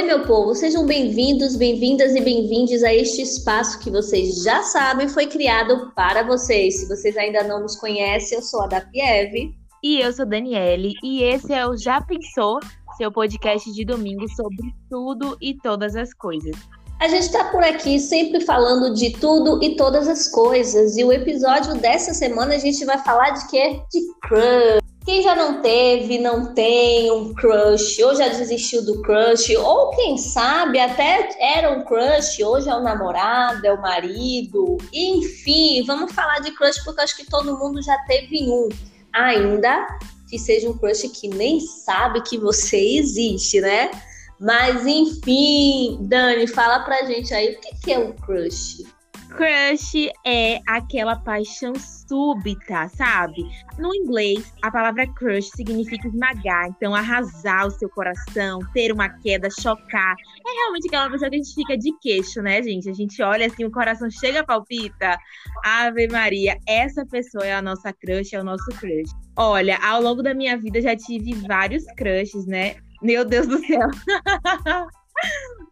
Oi, meu povo, sejam bem-vindos, bem-vindas e bem-vindes a este espaço que vocês já sabem foi criado para vocês. Se vocês ainda não nos conhecem, eu sou a da Pieve. E eu sou Daniele, e esse é o Já Pensou, seu podcast de domingo sobre tudo e todas as coisas. A gente está por aqui sempre falando de tudo e todas as coisas, e o episódio dessa semana a gente vai falar de quê? De crush. Quem já não teve, não tem um crush, ou já desistiu do crush, ou quem sabe até era um crush, hoje é o namorado, é o marido, enfim, vamos falar de crush porque acho que todo mundo já teve um, ainda que seja um crush que nem sabe que você existe, né? Mas enfim, Dani, fala pra gente aí o que é um crush. Crush é aquela paixão súbita, sabe? No inglês, a palavra crush significa esmagar, então arrasar o seu coração, ter uma queda, chocar. É realmente aquela pessoa que a gente fica de queixo, né, gente? A gente olha assim, o coração chega, palpita. Ave Maria, essa pessoa é a nossa crush, é o nosso crush. Olha, ao longo da minha vida já tive vários crushes, né? Meu Deus do céu.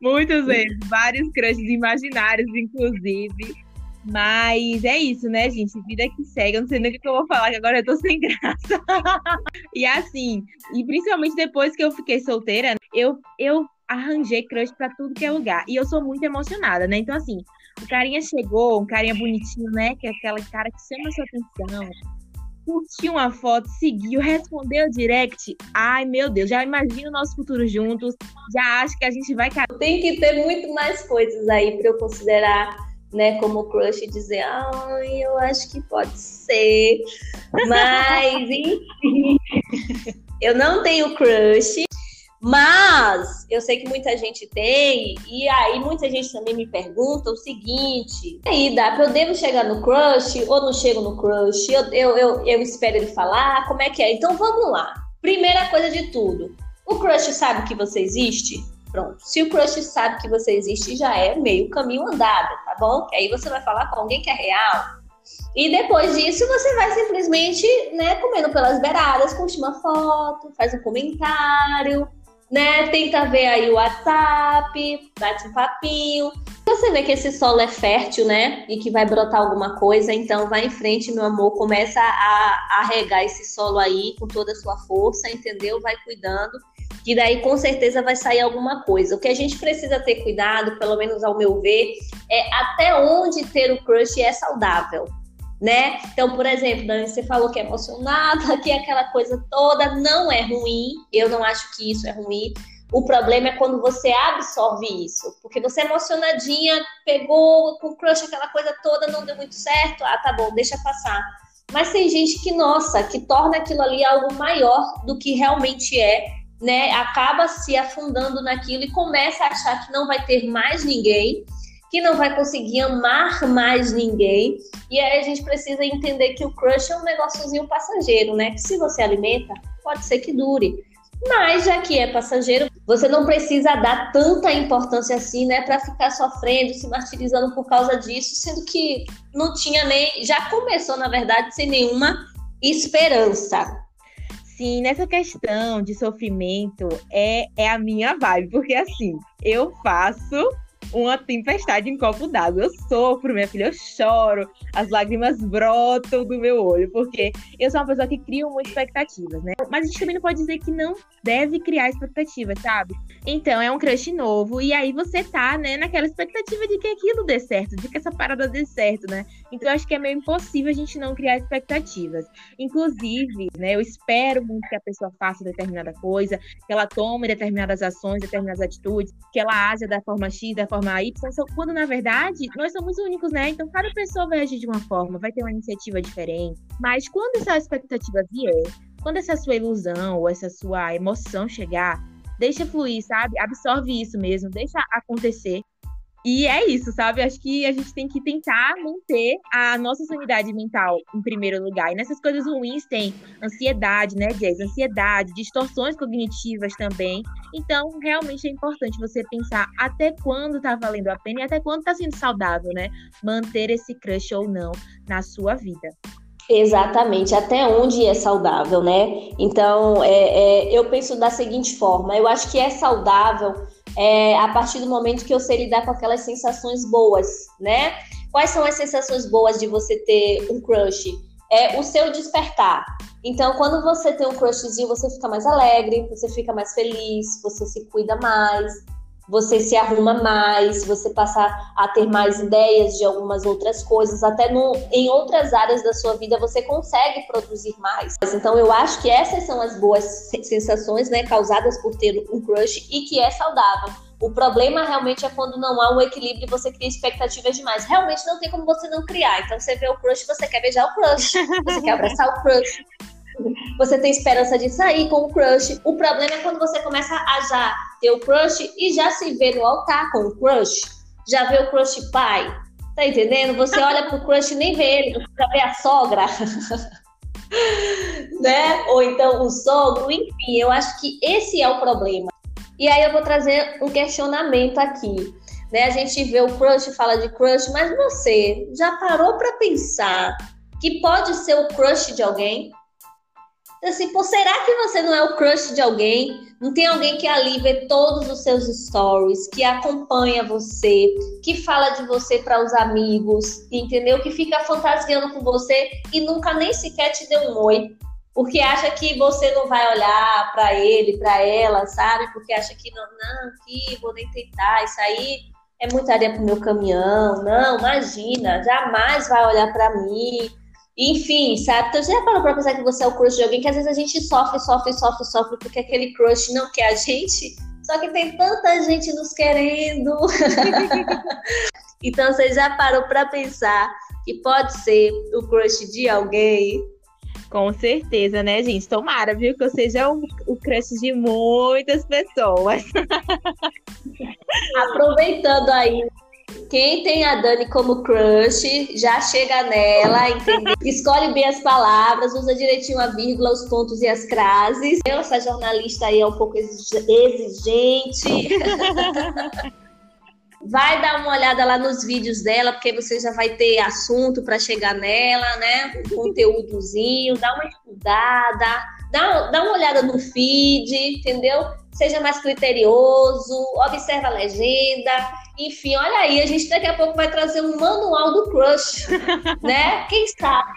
Muitas vezes, vários crushes imaginários, inclusive. Mas é isso, né, gente? Vida que segue. Eu não sei nem o que eu vou falar, que agora eu tô sem graça. e assim, e principalmente depois que eu fiquei solteira, eu, eu arranjei crush pra tudo que é lugar. E eu sou muito emocionada, né? Então, assim, o carinha chegou, um carinha bonitinho, né? Que é aquela cara que chama sua atenção curtiu uma foto, seguiu, respondeu direct. Ai, meu Deus, já imagino o nosso futuro juntos. Já acho que a gente vai. Tem que ter muito mais coisas aí para eu considerar, né, como crush e dizer, ai, eu acho que pode ser. Mas, enfim. eu não tenho crush. Mas eu sei que muita gente tem, e aí muita gente também me pergunta o seguinte: aí, dá eu devo chegar no crush ou não chego no crush? Eu, eu, eu, eu espero ele falar? Como é que é? Então vamos lá. Primeira coisa de tudo: o crush sabe que você existe? Pronto. Se o crush sabe que você existe, já é meio caminho andado, tá bom? Que aí você vai falar com alguém que é real. E depois disso, você vai simplesmente, né, comendo pelas beiradas, curte uma foto, faz um comentário, né? Tenta ver aí o WhatsApp, bate um papinho. Você vê que esse solo é fértil, né? E que vai brotar alguma coisa, então vai em frente, meu amor. Começa a, a regar esse solo aí com toda a sua força, entendeu? Vai cuidando. E daí com certeza vai sair alguma coisa. O que a gente precisa ter cuidado, pelo menos ao meu ver, é até onde ter o crush é saudável né? Então, por exemplo, Dani, você falou que é emocionada, que aquela coisa toda não é ruim. Eu não acho que isso é ruim. O problema é quando você absorve isso, porque você é emocionadinha, pegou com crush aquela coisa toda, não deu muito certo, ah, tá bom, deixa passar. Mas tem gente que, nossa, que torna aquilo ali algo maior do que realmente é, né? Acaba se afundando naquilo e começa a achar que não vai ter mais ninguém que não vai conseguir amar mais ninguém. E aí a gente precisa entender que o crush é um negóciozinho passageiro, né? Que se você alimenta, pode ser que dure. Mas já que é passageiro, você não precisa dar tanta importância assim, né, para ficar sofrendo, se martirizando por causa disso, sendo que não tinha nem, já começou na verdade sem nenhuma esperança. Sim, nessa questão de sofrimento é, é a minha vibe, porque assim, eu faço uma tempestade em copo d'água. Eu sofro, minha filha, eu choro, as lágrimas brotam do meu olho, porque eu sou uma pessoa que cria muitas expectativas, né? Mas a gente também não pode dizer que não deve criar expectativas, sabe? Então, é um crush novo, e aí você tá, né, naquela expectativa de que aquilo dê certo, de que essa parada dê certo, né? Então, eu acho que é meio impossível a gente não criar expectativas. Inclusive, né, eu espero muito que a pessoa faça determinada coisa, que ela tome determinadas ações, determinadas atitudes, que ela haja da forma X, da forma Y, quando na verdade nós somos únicos, né? Então, cada pessoa vai agir de uma forma, vai ter uma iniciativa diferente. Mas quando essa expectativa vier, quando essa sua ilusão ou essa sua emoção chegar, deixa fluir, sabe? Absorve isso mesmo, deixa acontecer. E é isso, sabe? Acho que a gente tem que tentar manter a nossa sanidade mental em primeiro lugar. E nessas coisas ruins tem ansiedade, né, Jess? Ansiedade, distorções cognitivas também. Então, realmente é importante você pensar até quando tá valendo a pena e até quando tá sendo saudável, né? Manter esse crush ou não na sua vida. Exatamente, até onde é saudável, né? Então, é, é, eu penso da seguinte forma: eu acho que é saudável é, a partir do momento que eu sei lidar com aquelas sensações boas, né? Quais são as sensações boas de você ter um crush? É o seu despertar. Então, quando você tem um crushzinho, você fica mais alegre, você fica mais feliz, você se cuida mais, você se arruma mais, você passa a ter mais ideias de algumas outras coisas, até no, em outras áreas da sua vida você consegue produzir mais. Então eu acho que essas são as boas sensações, né, causadas por ter um crush e que é saudável. O problema realmente é quando não há um equilíbrio e você cria expectativas demais. Realmente não tem como você não criar. Então você vê o crush, você quer beijar o crush, você quer abraçar o crush, você tem esperança de sair com o crush. O problema é quando você começa a já ter o crush e já se vê no altar com o crush. Já vê o crush pai. Tá entendendo? Você olha pro crush e nem vê ele, já vê a sogra. né? Ou então o sogro, enfim, eu acho que esse é o problema. E aí eu vou trazer um questionamento aqui. Né? A gente vê o crush, fala de crush, mas você já parou para pensar que pode ser o crush de alguém? Assim, pô, será que você não é o crush de alguém? Não tem alguém que ali vê todos os seus stories, que acompanha você, que fala de você para os amigos, entendeu? Que fica fantasiando com você e nunca nem sequer te deu um oi, porque acha que você não vai olhar para ele, para ela, sabe? Porque acha que não, não, que vou nem tentar, isso aí é muita areia pro meu caminhão, não, imagina, jamais vai olhar para mim enfim, sabe? Então, você já parou pra pensar que você é o crush de alguém que às vezes a gente sofre, sofre, sofre, sofre porque aquele crush não quer a gente? Só que tem tanta gente nos querendo. então, você já parou pra pensar que pode ser o crush de alguém? Com certeza, né, gente? Tomara, viu? Que eu seja o, o crush de muitas pessoas. Aproveitando aí quem tem a Dani como crush, já chega nela, entendeu? Escolhe bem as palavras, usa direitinho a vírgula, os pontos e as frases. Eu, essa jornalista aí é um pouco exigente. Vai dar uma olhada lá nos vídeos dela, porque você já vai ter assunto para chegar nela, né? Um conteúdozinho, dá uma estudada, dá, dá uma olhada no feed, entendeu? Seja mais criterioso, observa a legenda enfim, olha aí, a gente daqui a pouco vai trazer um manual do crush, né? Quem sabe?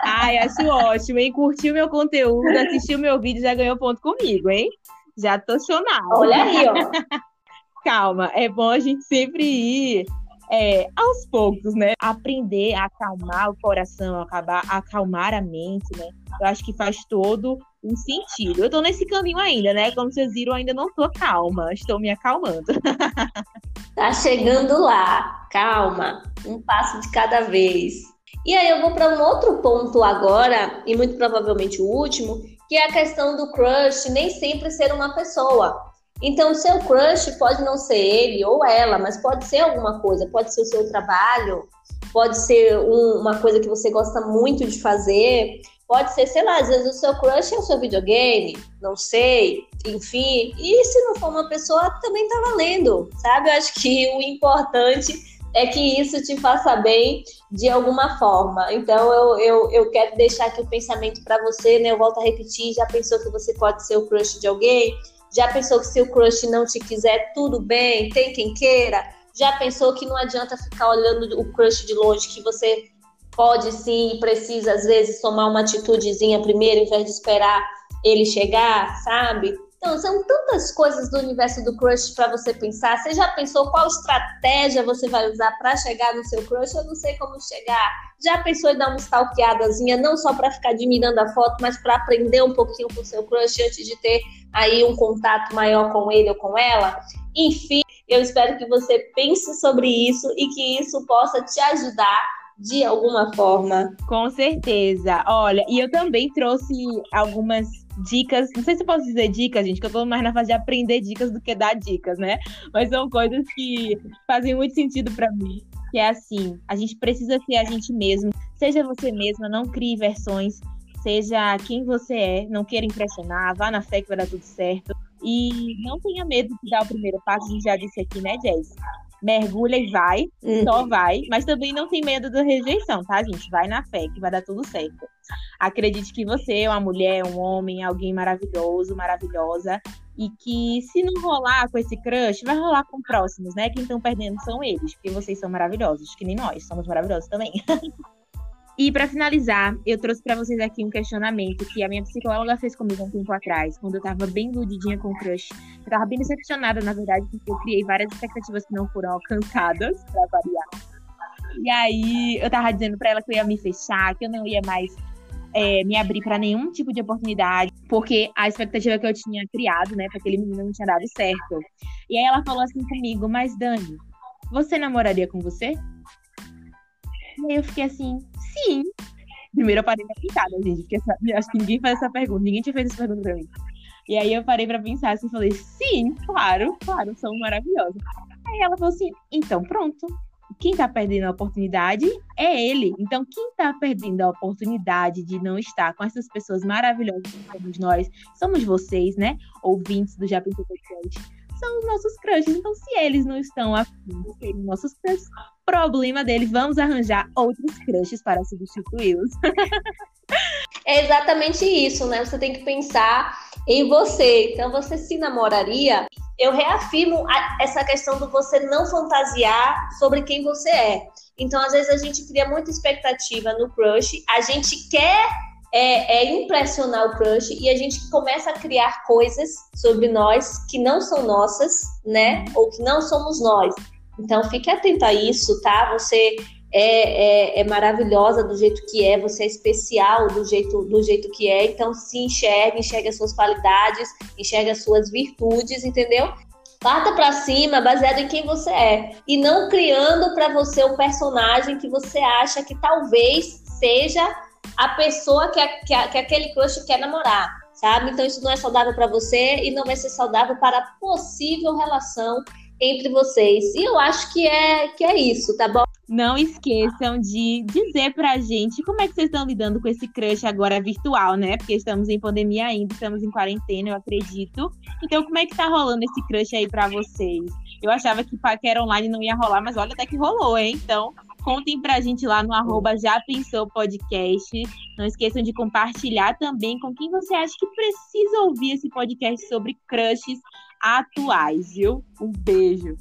Ai, acho ótimo, hein? Curtiu meu conteúdo, assistiu meu vídeo, já ganhou ponto comigo, hein? Já tô chonada. Olha aí, ó. Calma, é bom a gente sempre ir é, aos poucos, né? Aprender a acalmar o coração, acabar, acalmar a mente, né? Eu acho que faz todo um sentido. Eu tô nesse caminho ainda, né? Como vocês viram, ainda não tô calma, estou me acalmando. Tá chegando lá, calma, um passo de cada vez. E aí eu vou para um outro ponto agora, e muito provavelmente o último, que é a questão do crush nem sempre ser uma pessoa. Então, seu crush pode não ser ele ou ela, mas pode ser alguma coisa, pode ser o seu trabalho, pode ser um, uma coisa que você gosta muito de fazer, pode ser, sei lá, às vezes o seu crush é o seu videogame, não sei, enfim. E se não for uma pessoa, também tá valendo, sabe? Eu acho que o importante é que isso te faça bem de alguma forma. Então, eu, eu, eu quero deixar aqui o pensamento para você, né? Eu volto a repetir: já pensou que você pode ser o crush de alguém? Já pensou que se o crush não te quiser, tudo bem, tem quem queira? Já pensou que não adianta ficar olhando o crush de longe, que você pode sim e precisa, às vezes, tomar uma atitudezinha primeiro, em vez de esperar ele chegar, sabe? Então, são tantas coisas do universo do crush para você pensar. Você já pensou qual estratégia você vai usar para chegar no seu crush? Eu não sei como chegar. Já pensou em dar uma stalkeadazinha, não só para ficar admirando a foto, mas para aprender um pouquinho com o seu crush antes de ter aí um contato maior com ele ou com ela? Enfim, eu espero que você pense sobre isso e que isso possa te ajudar de alguma forma. Com certeza. Olha, e eu também trouxe algumas dicas. Não sei se eu posso dizer dicas, gente, que eu tô mais na fase de aprender dicas do que dar dicas, né? Mas são coisas que fazem muito sentido para mim. Que é assim, a gente precisa ser a gente mesmo. Seja você mesma, não crie versões. Seja quem você é, não queira impressionar, vá na fé que vai dar tudo certo. E não tenha medo de dar o primeiro passo, a gente já disse aqui, né, Jess? Mergulha e vai, uhum. só vai, mas também não tem medo da rejeição, tá, gente? Vai na fé que vai dar tudo certo. Acredite que você é uma mulher, um homem, alguém maravilhoso, maravilhosa, E que se não rolar com esse crush, vai rolar com próximos, né? Quem estão perdendo são eles, porque vocês são maravilhosos, que nem nós, somos maravilhosos também. E para finalizar, eu trouxe para vocês aqui um questionamento que a minha psicóloga fez comigo um tempo atrás, quando eu tava bem iludidinha com o crush. Eu tava bem decepcionada, na verdade, porque eu criei várias expectativas que não foram alcançadas, para variar. E aí eu tava dizendo para ela que eu ia me fechar, que eu não ia mais é, me abrir para nenhum tipo de oportunidade, porque a expectativa que eu tinha criado, né, para aquele menino não tinha dado certo. E aí ela falou assim comigo: Mas Dani, você namoraria com você? E aí eu fiquei assim: Sim. Primeiro eu parei pra pensar, né, gente? Porque essa, acho que ninguém faz essa pergunta, ninguém tinha feito essa pergunta pra mim. E aí eu parei pra pensar assim, falei, sim, claro, claro, são maravilhosos. Aí ela falou assim, então pronto. Quem tá perdendo a oportunidade é ele. Então, quem tá perdendo a oportunidade de não estar com essas pessoas maravilhosas que somos nós, somos vocês, né? Ouvintes do Já Pensou Podcast são os nossos crushes. Então, se eles não estão afim de serem nossos crushes, problema deles, vamos arranjar outros crushes para substituí-los. é exatamente isso, né? Você tem que pensar em você. Então, você se namoraria? Eu reafirmo a, essa questão do você não fantasiar sobre quem você é. Então, às vezes, a gente cria muita expectativa no crush, a gente quer é, é, impressionar o crush e a gente começa a criar coisas sobre nós que não são nossas, né? Ou que não somos nós. Então fique atento a isso, tá? Você é, é, é, maravilhosa do jeito que é, você é especial do jeito, do jeito que é. Então se enxergue, enxergue as suas qualidades, enxergue as suas virtudes, entendeu? Parta para cima baseado em quem você é e não criando para você um personagem que você acha que talvez seja a pessoa que, a, que, a, que aquele crush quer namorar, sabe? Então isso não é saudável para você e não vai ser saudável para a possível relação entre vocês. E eu acho que é que é isso, tá bom? Não esqueçam de dizer pra gente como é que vocês estão lidando com esse crush agora virtual, né? Porque estamos em pandemia ainda, estamos em quarentena, eu acredito. Então, como é que tá rolando esse crush aí pra vocês? Eu achava que paquera online não ia rolar, mas olha até que rolou, hein? Então, contem pra gente lá no arroba Já Pensou Podcast. Não esqueçam de compartilhar também com quem você acha que precisa ouvir esse podcast sobre crushes atuais, viu? Um beijo.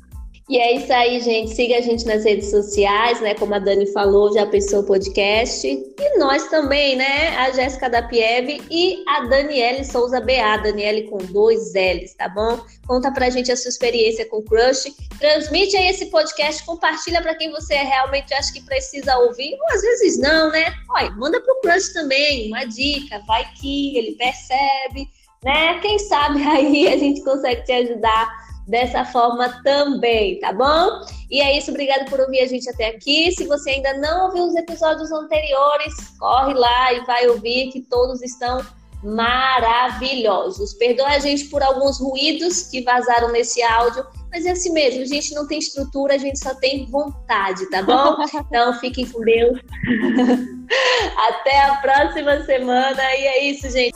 E é isso aí, gente. Siga a gente nas redes sociais, né? Como a Dani falou, já pensou o podcast. E nós também, né? A Jéssica da Pieve e a Daniele Souza BA, Daniele com dois L's, tá bom? Conta pra gente a sua experiência com Crush. Transmite aí esse podcast, compartilha para quem você realmente acha que precisa ouvir, ou às vezes não, né? Olha, manda pro Crush também, uma dica, vai que ele percebe, né? Quem sabe aí a gente consegue te ajudar dessa forma também, tá bom? E é isso, obrigado por ouvir a gente até aqui. Se você ainda não ouviu os episódios anteriores, corre lá e vai ouvir que todos estão maravilhosos. Perdoa a gente por alguns ruídos que vazaram nesse áudio, mas é assim mesmo, a gente não tem estrutura, a gente só tem vontade, tá bom? Então fiquem com Deus. Até a próxima semana e é isso, gente.